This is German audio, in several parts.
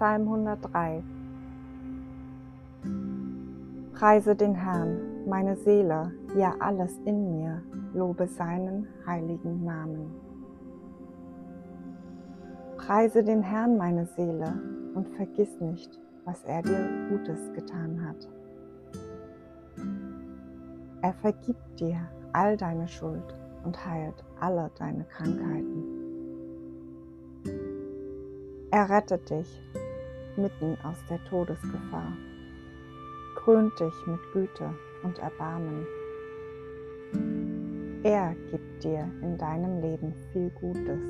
Psalm 103 Preise den Herrn, meine Seele, ja alles in mir, lobe seinen heiligen Namen. Preise den Herrn, meine Seele, und vergiss nicht, was er dir Gutes getan hat. Er vergibt dir all deine Schuld und heilt alle deine Krankheiten. Er rettet dich mitten aus der Todesgefahr, krönt dich mit Güte und Erbarmen. Er gibt dir in deinem Leben viel Gutes.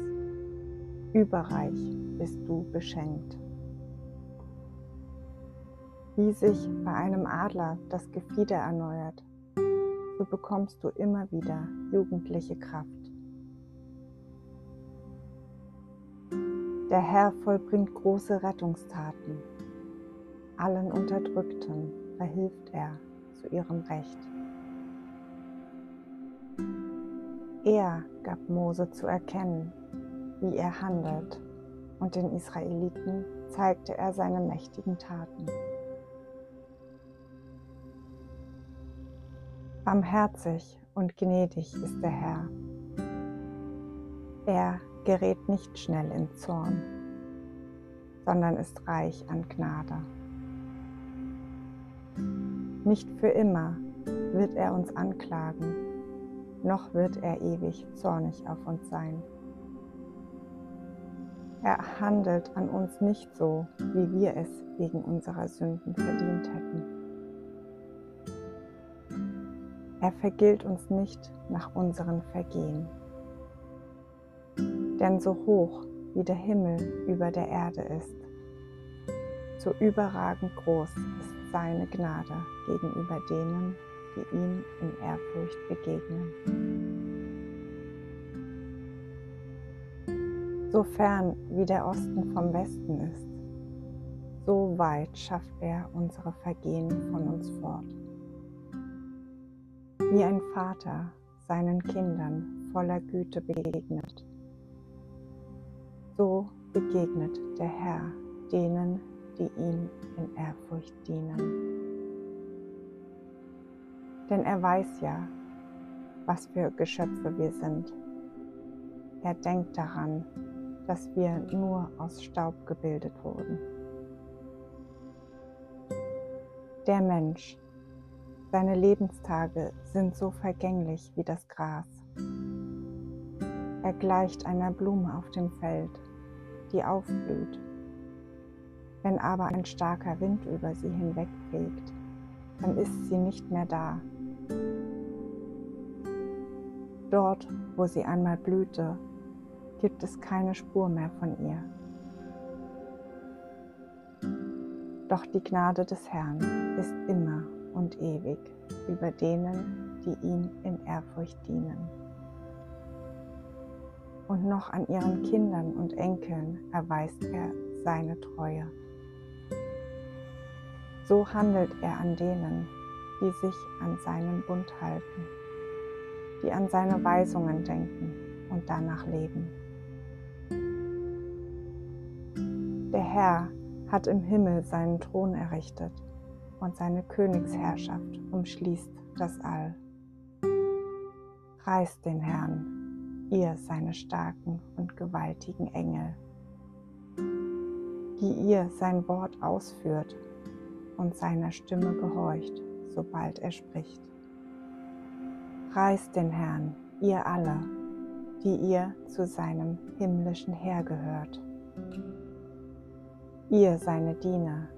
Überreich bist du beschenkt. Wie sich bei einem Adler das Gefieder erneuert, so bekommst du immer wieder jugendliche Kraft. Der Herr vollbringt große Rettungstaten. Allen Unterdrückten verhilft er zu ihrem Recht. Er gab Mose zu erkennen, wie er handelt, und den Israeliten zeigte er seine mächtigen Taten. Barmherzig und gnädig ist der Herr. Er gerät nicht schnell in Zorn, sondern ist reich an Gnade. Nicht für immer wird er uns anklagen, noch wird er ewig zornig auf uns sein. Er handelt an uns nicht so, wie wir es wegen unserer Sünden verdient hätten. Er vergilt uns nicht nach unseren Vergehen. Denn so hoch wie der Himmel über der Erde ist, so überragend groß ist seine Gnade gegenüber denen, die ihm in Ehrfurcht begegnen. So fern wie der Osten vom Westen ist, so weit schafft er unsere Vergehen von uns fort. Wie ein Vater seinen Kindern voller Güte begegnet, begegnet der Herr denen, die ihm in Ehrfurcht dienen denn er weiß ja, was für Geschöpfe wir sind. Er denkt daran, dass wir nur aus Staub gebildet wurden. Der Mensch, seine Lebenstage sind so vergänglich wie das Gras. Er gleicht einer Blume auf dem Feld, die aufblüht. Wenn aber ein starker Wind über sie hinwegfegt, dann ist sie nicht mehr da Dort, wo sie einmal blühte, gibt es keine Spur mehr von ihr. Doch die Gnade des Herrn ist immer und ewig über denen, die ihm in Ehrfurcht dienen. Und noch an ihren Kindern und Enkeln erweist er seine Treue. So handelt er an denen, die sich an seinen Bund halten, die an seine Weisungen denken und danach leben. Der Herr hat im Himmel seinen Thron errichtet und seine Königsherrschaft umschließt das All. Preist den Herrn, ihr seine starken und gewaltigen Engel, die ihr sein Wort ausführt und seiner Stimme gehorcht sobald er spricht. Preist den Herrn, ihr alle, die ihr zu seinem himmlischen Heer gehört. Ihr seine Diener,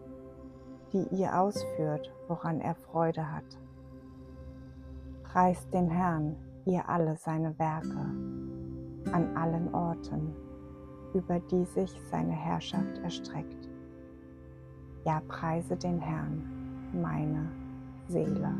die ihr ausführt, woran er Freude hat. Preist den Herrn, ihr alle seine Werke, an allen Orten, über die sich seine Herrschaft erstreckt. Ja, preise den Herrn, meine Seele.